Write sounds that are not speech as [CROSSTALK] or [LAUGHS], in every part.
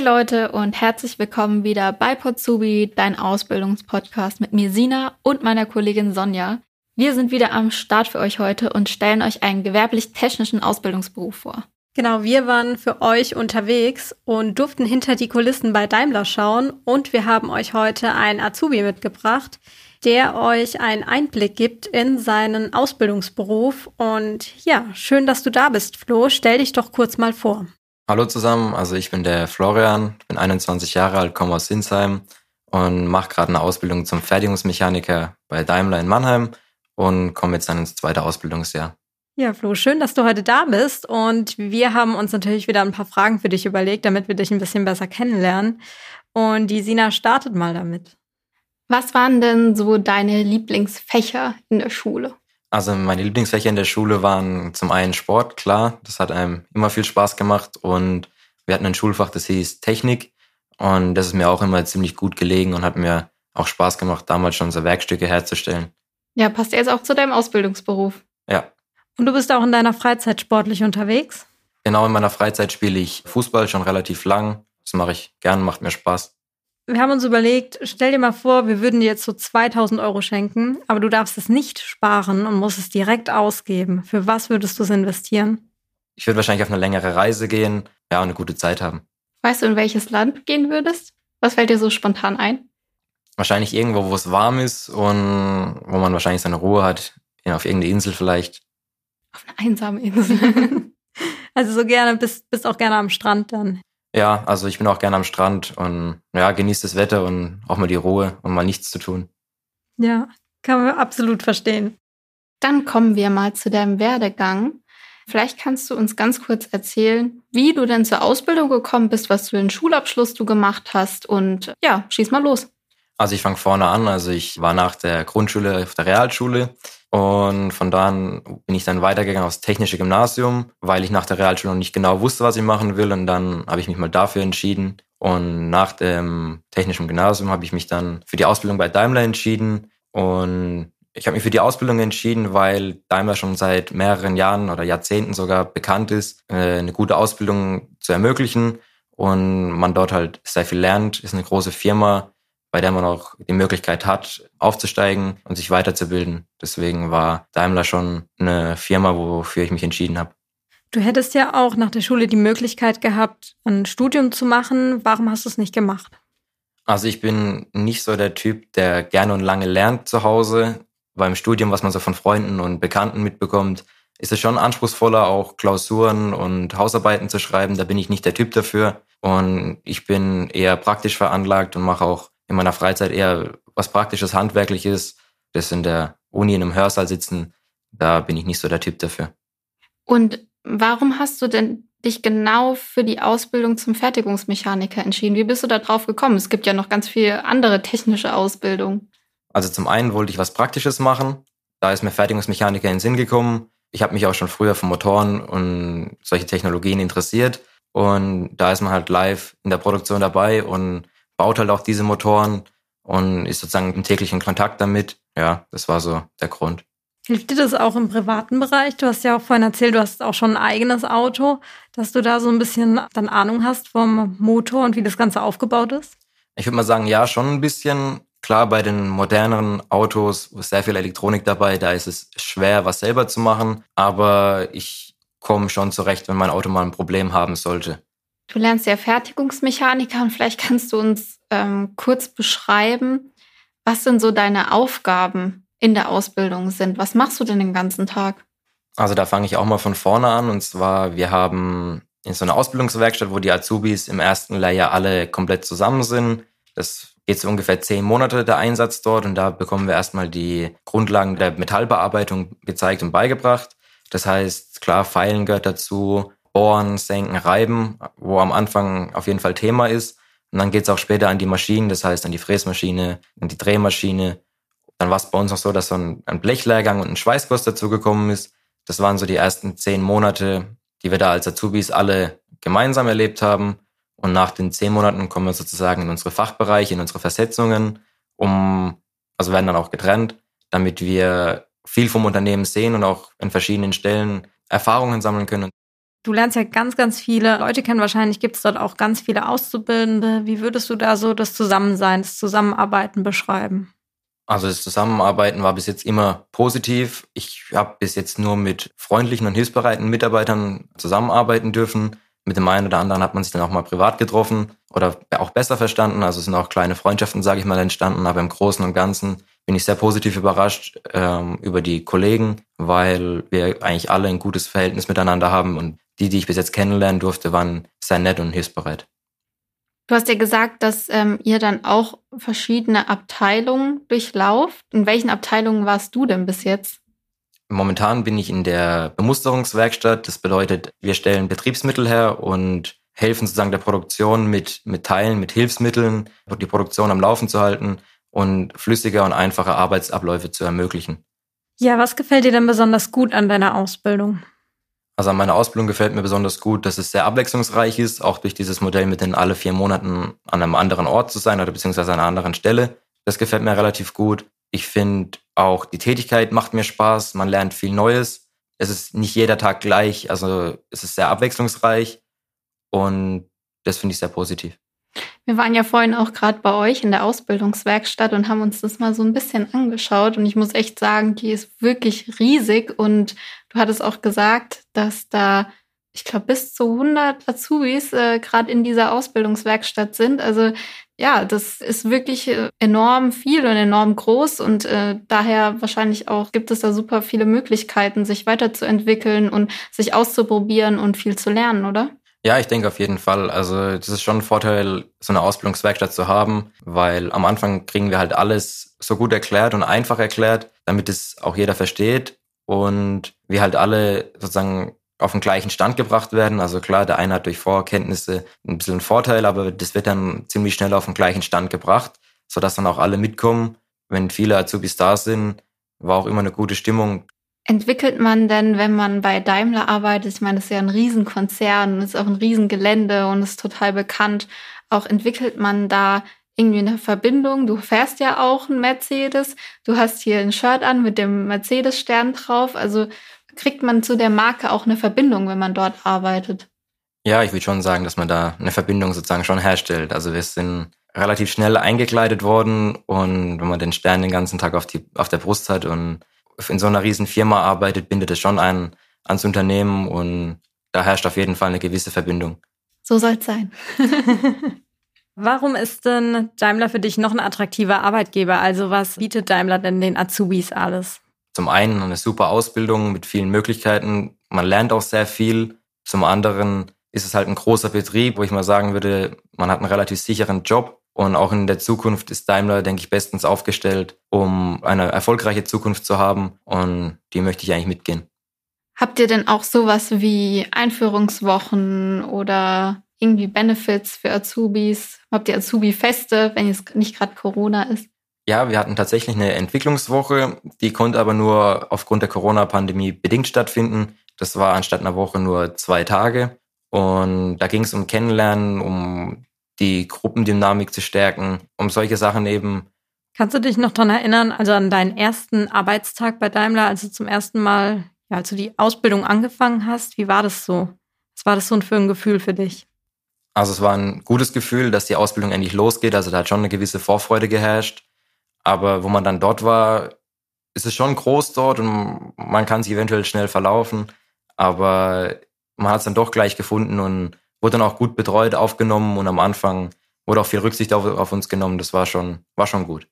Hey Leute und herzlich willkommen wieder bei Potsubi, dein Ausbildungspodcast mit mir Sina und meiner Kollegin Sonja. Wir sind wieder am Start für euch heute und stellen euch einen gewerblich-technischen Ausbildungsberuf vor. Genau, wir waren für euch unterwegs und durften hinter die Kulissen bei Daimler schauen und wir haben euch heute einen Azubi mitgebracht, der euch einen Einblick gibt in seinen Ausbildungsberuf. Und ja, schön, dass du da bist, Flo. Stell dich doch kurz mal vor. Hallo zusammen, also ich bin der Florian, bin 21 Jahre alt, komme aus Sinsheim und mache gerade eine Ausbildung zum Fertigungsmechaniker bei Daimler in Mannheim und komme jetzt dann ins zweite Ausbildungsjahr. Ja, Flo, schön, dass du heute da bist. Und wir haben uns natürlich wieder ein paar Fragen für dich überlegt, damit wir dich ein bisschen besser kennenlernen. Und die Sina startet mal damit. Was waren denn so deine Lieblingsfächer in der Schule? Also meine Lieblingsfächer in der Schule waren zum einen Sport, klar, das hat einem immer viel Spaß gemacht und wir hatten ein Schulfach, das hieß Technik und das ist mir auch immer ziemlich gut gelegen und hat mir auch Spaß gemacht, damals schon so Werkstücke herzustellen. Ja, passt jetzt auch zu deinem Ausbildungsberuf. Ja. Und du bist auch in deiner Freizeit sportlich unterwegs? Genau, in meiner Freizeit spiele ich Fußball schon relativ lang. Das mache ich gern, macht mir Spaß wir haben uns überlegt, stell dir mal vor, wir würden dir jetzt so 2000 Euro schenken, aber du darfst es nicht sparen und musst es direkt ausgeben. Für was würdest du es investieren? Ich würde wahrscheinlich auf eine längere Reise gehen, ja, und eine gute Zeit haben. Weißt du, in welches Land gehen würdest? Was fällt dir so spontan ein? Wahrscheinlich irgendwo, wo es warm ist und wo man wahrscheinlich seine Ruhe hat. Ja, auf irgendeine Insel vielleicht. Auf eine einsame Insel. [LAUGHS] also so gerne, bist, bist auch gerne am Strand dann. Ja, also ich bin auch gerne am Strand und ja, genieße das Wetter und auch mal die Ruhe und mal nichts zu tun. Ja, kann man absolut verstehen. Dann kommen wir mal zu deinem Werdegang. Vielleicht kannst du uns ganz kurz erzählen, wie du denn zur Ausbildung gekommen bist, was für einen Schulabschluss du gemacht hast und ja, schieß mal los. Also ich fange vorne an. Also ich war nach der Grundschule auf der Realschule und von da an bin ich dann weitergegangen aufs technische Gymnasium, weil ich nach der Realschule noch nicht genau wusste, was ich machen will. Und dann habe ich mich mal dafür entschieden. Und nach dem technischen Gymnasium habe ich mich dann für die Ausbildung bei Daimler entschieden. Und ich habe mich für die Ausbildung entschieden, weil Daimler schon seit mehreren Jahren oder Jahrzehnten sogar bekannt ist, äh, eine gute Ausbildung zu ermöglichen. Und man dort halt sehr viel lernt, ist eine große Firma, bei der man auch die Möglichkeit hat, aufzusteigen und sich weiterzubilden. Deswegen war Daimler schon eine Firma, wofür ich mich entschieden habe. Du hättest ja auch nach der Schule die Möglichkeit gehabt, ein Studium zu machen. Warum hast du es nicht gemacht? Also ich bin nicht so der Typ, der gerne und lange lernt zu Hause. Beim Studium, was man so von Freunden und Bekannten mitbekommt, ist es schon anspruchsvoller, auch Klausuren und Hausarbeiten zu schreiben. Da bin ich nicht der Typ dafür. Und ich bin eher praktisch veranlagt und mache auch in meiner Freizeit eher was Praktisches, Handwerkliches. Das in der Uni in einem Hörsaal sitzen, da bin ich nicht so der Typ dafür. Und warum hast du denn dich genau für die Ausbildung zum Fertigungsmechaniker entschieden? Wie bist du da drauf gekommen? Es gibt ja noch ganz viele andere technische Ausbildungen. Also zum einen wollte ich was Praktisches machen. Da ist mir Fertigungsmechaniker in den Sinn gekommen. Ich habe mich auch schon früher für Motoren und solche Technologien interessiert. Und da ist man halt live in der Produktion dabei und baut halt auch diese Motoren und ist sozusagen im täglichen Kontakt damit. Ja, das war so der Grund. Hilft dir das auch im privaten Bereich? Du hast ja auch vorhin erzählt, du hast auch schon ein eigenes Auto, dass du da so ein bisschen dann Ahnung hast vom Motor und wie das Ganze aufgebaut ist? Ich würde mal sagen, ja, schon ein bisschen. Klar, bei den moderneren Autos ist sehr viel Elektronik dabei, da ist es schwer, was selber zu machen. Aber ich komme schon zurecht, wenn mein Auto mal ein Problem haben sollte. Du lernst ja Fertigungsmechaniker und vielleicht kannst du uns ähm, kurz beschreiben, was denn so deine Aufgaben in der Ausbildung sind. Was machst du denn den ganzen Tag? Also da fange ich auch mal von vorne an. Und zwar, wir haben in so einer Ausbildungswerkstatt, wo die Azubis im ersten Lehrjahr alle komplett zusammen sind. Das geht so ungefähr zehn Monate der Einsatz dort und da bekommen wir erstmal die Grundlagen der Metallbearbeitung gezeigt und beigebracht. Das heißt, klar, Feilen gehört dazu, Bohren, Senken, Reiben, wo am Anfang auf jeden Fall Thema ist. Und dann geht's auch später an die Maschinen, das heißt an die Fräsmaschine, an die Drehmaschine. Dann war es bei uns noch so, dass so ein, ein Blechlehrgang und ein Schweißkurs dazugekommen ist. Das waren so die ersten zehn Monate, die wir da als Azubis alle gemeinsam erlebt haben. Und nach den zehn Monaten kommen wir sozusagen in unsere Fachbereiche, in unsere Versetzungen, um, also werden dann auch getrennt, damit wir viel vom Unternehmen sehen und auch in verschiedenen Stellen Erfahrungen sammeln können. Du lernst ja ganz, ganz viele Leute kennen. Wahrscheinlich gibt es dort auch ganz viele Auszubildende. Wie würdest du da so das Zusammensein, das Zusammenarbeiten beschreiben? Also das Zusammenarbeiten war bis jetzt immer positiv. Ich habe bis jetzt nur mit freundlichen und hilfsbereiten Mitarbeitern zusammenarbeiten dürfen. Mit dem einen oder anderen hat man sich dann auch mal privat getroffen oder auch besser verstanden. Also es sind auch kleine Freundschaften, sage ich mal, entstanden. Aber im Großen und Ganzen bin ich sehr positiv überrascht ähm, über die Kollegen, weil wir eigentlich alle ein gutes Verhältnis miteinander haben und die, die ich bis jetzt kennenlernen durfte, waren sehr nett und hilfsbereit. Du hast ja gesagt, dass ähm, ihr dann auch verschiedene Abteilungen durchlauft. In welchen Abteilungen warst du denn bis jetzt? Momentan bin ich in der Bemusterungswerkstatt. Das bedeutet, wir stellen Betriebsmittel her und helfen sozusagen der Produktion mit, mit Teilen, mit Hilfsmitteln, die Produktion am Laufen zu halten und flüssige und einfache Arbeitsabläufe zu ermöglichen. Ja, was gefällt dir denn besonders gut an deiner Ausbildung? Also an meiner Ausbildung gefällt mir besonders gut, dass es sehr abwechslungsreich ist, auch durch dieses Modell mit den alle vier Monaten an einem anderen Ort zu sein oder beziehungsweise an einer anderen Stelle. Das gefällt mir relativ gut. Ich finde auch die Tätigkeit macht mir Spaß, man lernt viel Neues. Es ist nicht jeder Tag gleich, also es ist sehr abwechslungsreich und das finde ich sehr positiv. Wir waren ja vorhin auch gerade bei euch in der Ausbildungswerkstatt und haben uns das mal so ein bisschen angeschaut. Und ich muss echt sagen, die ist wirklich riesig. Und du hattest auch gesagt, dass da, ich glaube, bis zu 100 Azubis äh, gerade in dieser Ausbildungswerkstatt sind. Also ja, das ist wirklich äh, enorm viel und enorm groß. Und äh, daher wahrscheinlich auch gibt es da super viele Möglichkeiten, sich weiterzuentwickeln und sich auszuprobieren und viel zu lernen, oder? Ja, ich denke auf jeden Fall. Also das ist schon ein Vorteil, so eine Ausbildungswerkstatt zu haben, weil am Anfang kriegen wir halt alles so gut erklärt und einfach erklärt, damit es auch jeder versteht und wir halt alle sozusagen auf den gleichen Stand gebracht werden. Also klar, der eine hat durch Vorkenntnisse ein bisschen einen Vorteil, aber das wird dann ziemlich schnell auf den gleichen Stand gebracht, sodass dann auch alle mitkommen. Wenn viele Azubis da sind, war auch immer eine gute Stimmung entwickelt man denn, wenn man bei Daimler arbeitet? Ich meine, das ist ja ein Riesenkonzern, es ist auch ein Riesengelände und ist total bekannt. Auch entwickelt man da irgendwie eine Verbindung? Du fährst ja auch ein Mercedes, du hast hier ein Shirt an mit dem Mercedes-Stern drauf. Also kriegt man zu der Marke auch eine Verbindung, wenn man dort arbeitet? Ja, ich würde schon sagen, dass man da eine Verbindung sozusagen schon herstellt. Also wir sind relativ schnell eingekleidet worden und wenn man den Stern den ganzen Tag auf, die, auf der Brust hat und in so einer riesen Firma arbeitet, bindet es schon ein ans Unternehmen und da herrscht auf jeden Fall eine gewisse Verbindung. So soll es sein. [LAUGHS] Warum ist denn Daimler für dich noch ein attraktiver Arbeitgeber? Also was bietet Daimler denn den Azubis alles? Zum einen eine super Ausbildung mit vielen Möglichkeiten. Man lernt auch sehr viel. Zum anderen ist es halt ein großer Betrieb, wo ich mal sagen würde, man hat einen relativ sicheren Job. Und auch in der Zukunft ist Daimler, denke ich, bestens aufgestellt, um eine erfolgreiche Zukunft zu haben. Und die möchte ich eigentlich mitgehen. Habt ihr denn auch sowas wie Einführungswochen oder irgendwie Benefits für Azubis? Habt ihr Azubi-Feste, wenn es nicht gerade Corona ist? Ja, wir hatten tatsächlich eine Entwicklungswoche, die konnte aber nur aufgrund der Corona-Pandemie bedingt stattfinden. Das war anstatt einer Woche nur zwei Tage. Und da ging es um Kennenlernen, um die Gruppendynamik zu stärken, um solche Sachen eben. Kannst du dich noch dran erinnern, also an deinen ersten Arbeitstag bei Daimler, als du zum ersten Mal, ja, als du die Ausbildung angefangen hast? Wie war das so? Was war das so für ein Gefühl für dich? Also es war ein gutes Gefühl, dass die Ausbildung endlich losgeht. Also da hat schon eine gewisse Vorfreude geherrscht. Aber wo man dann dort war, ist es schon groß dort und man kann sich eventuell schnell verlaufen. Aber man hat es dann doch gleich gefunden und wurde dann auch gut betreut, aufgenommen und am Anfang wurde auch viel Rücksicht auf, auf uns genommen. Das war schon, war schon gut.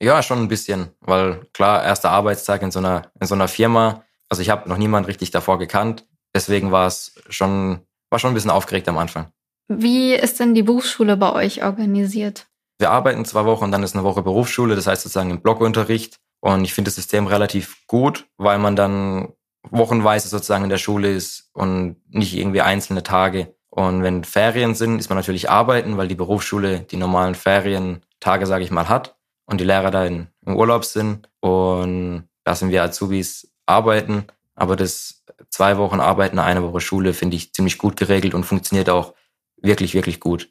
Ja, schon ein bisschen, weil klar, erster Arbeitstag in so einer, in so einer Firma. Also ich habe noch niemand richtig davor gekannt. Deswegen war es schon, war schon ein bisschen aufgeregt am Anfang. Wie ist denn die Berufsschule bei euch organisiert? Wir arbeiten zwei Wochen und dann ist eine Woche Berufsschule, das heißt sozusagen im Blockunterricht. Und ich finde das System relativ gut, weil man dann wochenweise sozusagen in der Schule ist und nicht irgendwie einzelne Tage. Und wenn Ferien sind, ist man natürlich arbeiten, weil die Berufsschule die normalen Ferientage, sage ich mal, hat und die Lehrer da in, im Urlaub sind. Und da sind wir Azubis arbeiten. Aber das zwei Wochen Arbeiten, eine Woche Schule finde ich ziemlich gut geregelt und funktioniert auch wirklich, wirklich gut.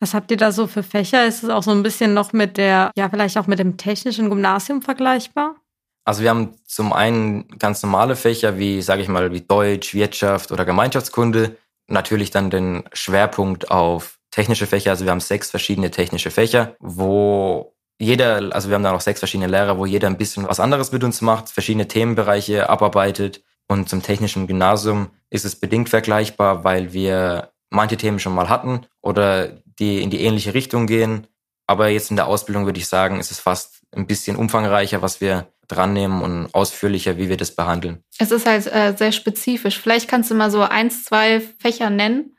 Was habt ihr da so für Fächer? Ist es auch so ein bisschen noch mit der, ja, vielleicht auch mit dem technischen Gymnasium vergleichbar? Also wir haben zum einen ganz normale Fächer wie, sage ich mal, wie Deutsch, Wirtschaft oder Gemeinschaftskunde. Natürlich dann den Schwerpunkt auf technische Fächer. Also wir haben sechs verschiedene technische Fächer, wo jeder, also wir haben da noch sechs verschiedene Lehrer, wo jeder ein bisschen was anderes mit uns macht, verschiedene Themenbereiche abarbeitet. Und zum technischen Gymnasium ist es bedingt vergleichbar, weil wir manche Themen schon mal hatten oder die in die ähnliche Richtung gehen. Aber jetzt in der Ausbildung würde ich sagen, ist es fast ein bisschen umfangreicher, was wir dran nehmen und ausführlicher, wie wir das behandeln. Es ist halt äh, sehr spezifisch. Vielleicht kannst du mal so eins, zwei Fächer nennen.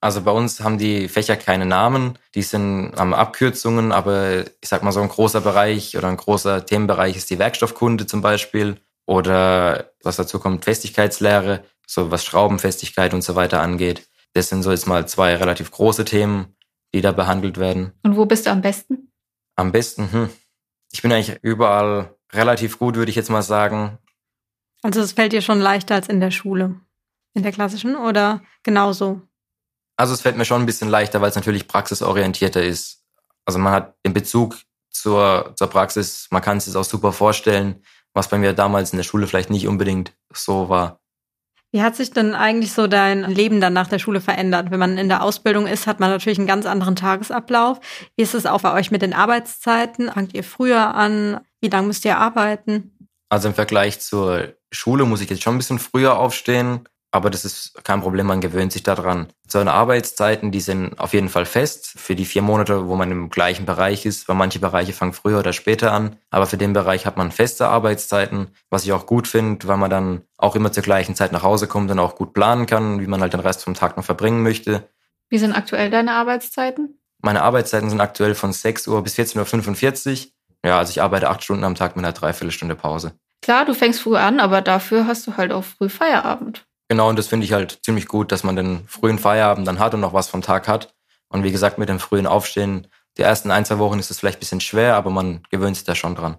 Also bei uns haben die Fächer keine Namen, die sind am Abkürzungen, aber ich sag mal so ein großer Bereich oder ein großer Themenbereich ist die Werkstoffkunde zum Beispiel oder was dazu kommt, Festigkeitslehre, so was Schraubenfestigkeit und so weiter angeht. Das sind so jetzt mal zwei relativ große Themen, die da behandelt werden. Und wo bist du am besten? Am besten, hm. Ich bin eigentlich überall relativ gut, würde ich jetzt mal sagen. Also es fällt dir schon leichter als in der Schule, in der klassischen oder genauso? Also es fällt mir schon ein bisschen leichter, weil es natürlich praxisorientierter ist. Also man hat den Bezug zur, zur Praxis, man kann es sich auch super vorstellen, was bei mir damals in der Schule vielleicht nicht unbedingt so war. Wie hat sich denn eigentlich so dein Leben dann nach der Schule verändert? Wenn man in der Ausbildung ist, hat man natürlich einen ganz anderen Tagesablauf. Wie ist es auch bei euch mit den Arbeitszeiten? Fangt ihr früher an? Wie lange müsst ihr arbeiten? Also im Vergleich zur Schule muss ich jetzt schon ein bisschen früher aufstehen. Aber das ist kein Problem, man gewöhnt sich daran. So eine Arbeitszeiten, die sind auf jeden Fall fest für die vier Monate, wo man im gleichen Bereich ist, weil manche Bereiche fangen früher oder später an. Aber für den Bereich hat man feste Arbeitszeiten, was ich auch gut finde, weil man dann auch immer zur gleichen Zeit nach Hause kommt und auch gut planen kann, wie man halt den Rest vom Tag noch verbringen möchte. Wie sind aktuell deine Arbeitszeiten? Meine Arbeitszeiten sind aktuell von 6 Uhr bis 14.45 Uhr. Ja, also ich arbeite acht Stunden am Tag mit einer Dreiviertelstunde Pause. Klar, du fängst früh an, aber dafür hast du halt auch früh Feierabend. Genau, und das finde ich halt ziemlich gut, dass man den frühen Feierabend dann hat und noch was vom Tag hat. Und wie gesagt, mit dem frühen Aufstehen, die ersten ein, zwei Wochen ist es vielleicht ein bisschen schwer, aber man gewöhnt sich da schon dran.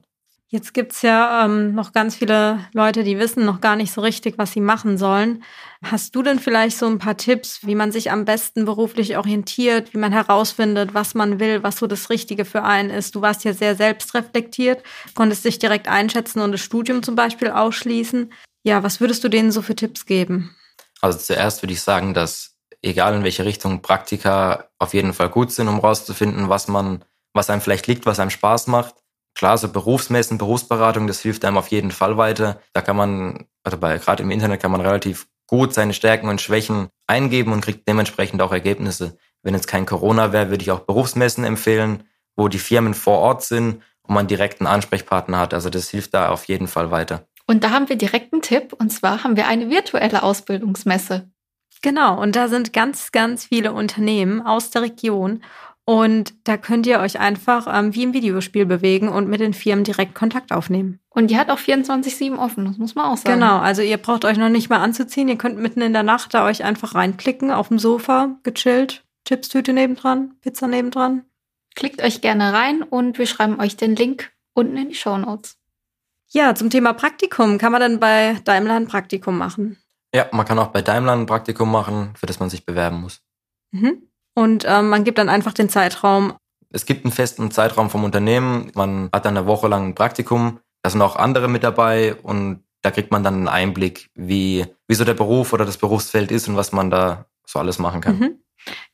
Jetzt gibt's ja ähm, noch ganz viele Leute, die wissen noch gar nicht so richtig, was sie machen sollen. Hast du denn vielleicht so ein paar Tipps, wie man sich am besten beruflich orientiert, wie man herausfindet, was man will, was so das Richtige für einen ist? Du warst ja sehr selbstreflektiert, konntest dich direkt einschätzen und das Studium zum Beispiel ausschließen. Ja, was würdest du denen so für Tipps geben? Also zuerst würde ich sagen, dass egal in welche Richtung Praktika auf jeden Fall gut sind, um rauszufinden, was man, was einem vielleicht liegt, was einem Spaß macht. Klar, so Berufsmessen, Berufsberatung, das hilft einem auf jeden Fall weiter. Da kann man, also bei, gerade im Internet kann man relativ gut seine Stärken und Schwächen eingeben und kriegt dementsprechend auch Ergebnisse. Wenn jetzt kein Corona wäre, würde ich auch Berufsmessen empfehlen, wo die Firmen vor Ort sind und man direkt einen Ansprechpartner hat. Also das hilft da auf jeden Fall weiter. Und da haben wir direkt einen Tipp, und zwar haben wir eine virtuelle Ausbildungsmesse. Genau, und da sind ganz, ganz viele Unternehmen aus der Region. Und da könnt ihr euch einfach ähm, wie im Videospiel bewegen und mit den Firmen direkt Kontakt aufnehmen. Und die hat auch 24-7 offen, das muss man auch sagen. Genau, also ihr braucht euch noch nicht mal anzuziehen. Ihr könnt mitten in der Nacht da euch einfach reinklicken, auf dem Sofa, gechillt, Chipstüte nebendran, Pizza nebendran. Klickt euch gerne rein und wir schreiben euch den Link unten in die Show Notes. Ja, zum Thema Praktikum. Kann man dann bei Daimler ein Praktikum machen? Ja, man kann auch bei Daimler ein Praktikum machen, für das man sich bewerben muss. Mhm. Und ähm, man gibt dann einfach den Zeitraum. Es gibt einen festen Zeitraum vom Unternehmen. Man hat dann eine Woche lang ein Praktikum. Da sind auch andere mit dabei und da kriegt man dann einen Einblick, wie, wie so der Beruf oder das Berufsfeld ist und was man da so alles machen kann. Mhm.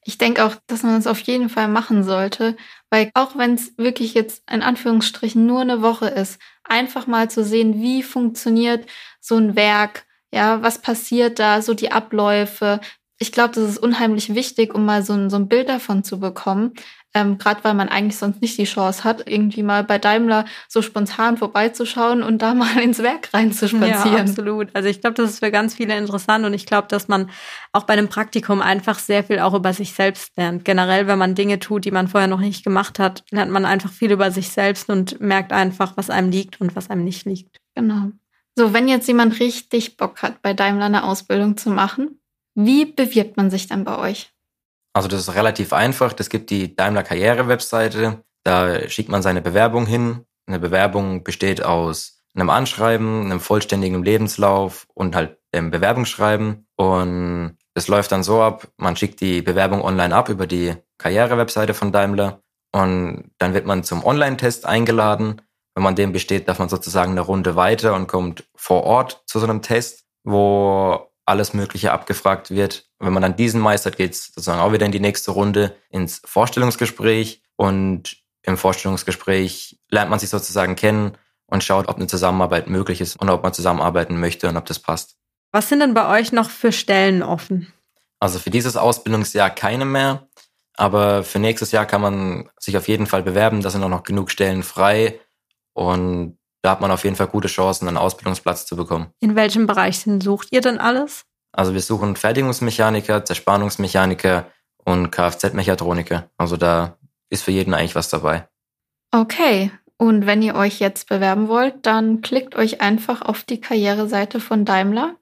Ich denke auch, dass man es auf jeden Fall machen sollte, weil auch wenn es wirklich jetzt in Anführungsstrichen nur eine Woche ist, einfach mal zu sehen, wie funktioniert so ein Werk, ja, was passiert da, so die Abläufe. Ich glaube, das ist unheimlich wichtig, um mal so ein, so ein Bild davon zu bekommen, ähm, Gerade weil man eigentlich sonst nicht die Chance hat, irgendwie mal bei Daimler so spontan vorbeizuschauen und da [LAUGHS] mal ins Werk reinzuspazieren. Ja, absolut. Also ich glaube, das ist für ganz viele interessant und ich glaube, dass man auch bei einem Praktikum einfach sehr viel auch über sich selbst lernt. Generell, wenn man Dinge tut, die man vorher noch nicht gemacht hat, lernt man einfach viel über sich selbst und merkt einfach, was einem liegt und was einem nicht liegt. Genau. So, wenn jetzt jemand richtig Bock hat, bei Daimler eine Ausbildung zu machen, wie bewirbt man sich dann bei euch? Also das ist relativ einfach. Das gibt die Daimler Karriere Webseite. Da schickt man seine Bewerbung hin. Eine Bewerbung besteht aus einem Anschreiben, einem vollständigen Lebenslauf und halt dem Bewerbungsschreiben. Und es läuft dann so ab, man schickt die Bewerbung online ab über die Karriere-Webseite von Daimler und dann wird man zum Online-Test eingeladen. Wenn man den besteht, darf man sozusagen eine Runde weiter und kommt vor Ort zu so einem Test, wo alles Mögliche abgefragt wird. Wenn man dann diesen meistert, geht es sozusagen auch wieder in die nächste Runde ins Vorstellungsgespräch und im Vorstellungsgespräch lernt man sich sozusagen kennen und schaut, ob eine Zusammenarbeit möglich ist und ob man zusammenarbeiten möchte und ob das passt. Was sind denn bei euch noch für Stellen offen? Also für dieses Ausbildungsjahr keine mehr, aber für nächstes Jahr kann man sich auf jeden Fall bewerben. Da sind auch noch genug Stellen frei und da hat man auf jeden Fall gute Chancen, einen Ausbildungsplatz zu bekommen. In welchem Bereich sucht ihr denn alles? Also wir suchen Fertigungsmechaniker, Zerspannungsmechaniker und Kfz-Mechatroniker. Also da ist für jeden eigentlich was dabei. Okay, und wenn ihr euch jetzt bewerben wollt, dann klickt euch einfach auf die Karriereseite von Daimler,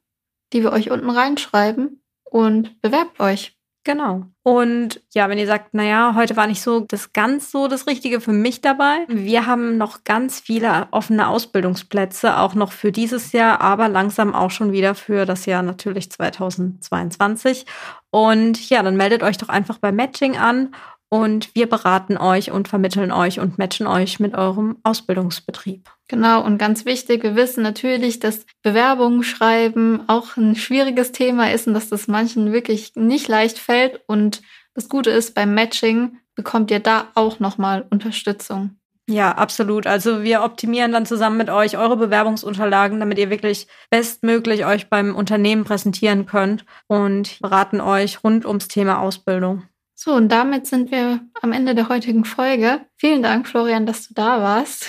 die wir euch unten reinschreiben und bewerbt euch. Genau. Und ja, wenn ihr sagt, naja, heute war nicht so das ganz so das Richtige für mich dabei. Wir haben noch ganz viele offene Ausbildungsplätze, auch noch für dieses Jahr, aber langsam auch schon wieder für das Jahr natürlich 2022. Und ja, dann meldet euch doch einfach bei Matching an und wir beraten euch und vermitteln euch und matchen euch mit eurem Ausbildungsbetrieb. Genau, und ganz wichtig, wir wissen natürlich, dass Bewerbungen schreiben auch ein schwieriges Thema ist und dass das manchen wirklich nicht leicht fällt. Und das Gute ist, beim Matching bekommt ihr da auch nochmal Unterstützung. Ja, absolut. Also wir optimieren dann zusammen mit euch eure Bewerbungsunterlagen, damit ihr wirklich bestmöglich euch beim Unternehmen präsentieren könnt und beraten euch rund ums Thema Ausbildung. So, und damit sind wir am Ende der heutigen Folge. Vielen Dank, Florian, dass du da warst.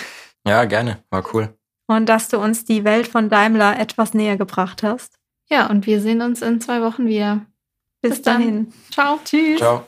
Ja, gerne. War cool. Und dass du uns die Welt von Daimler etwas näher gebracht hast. Ja, und wir sehen uns in zwei Wochen wieder. Bis, Bis dahin. Ciao. Tschüss. Ciao.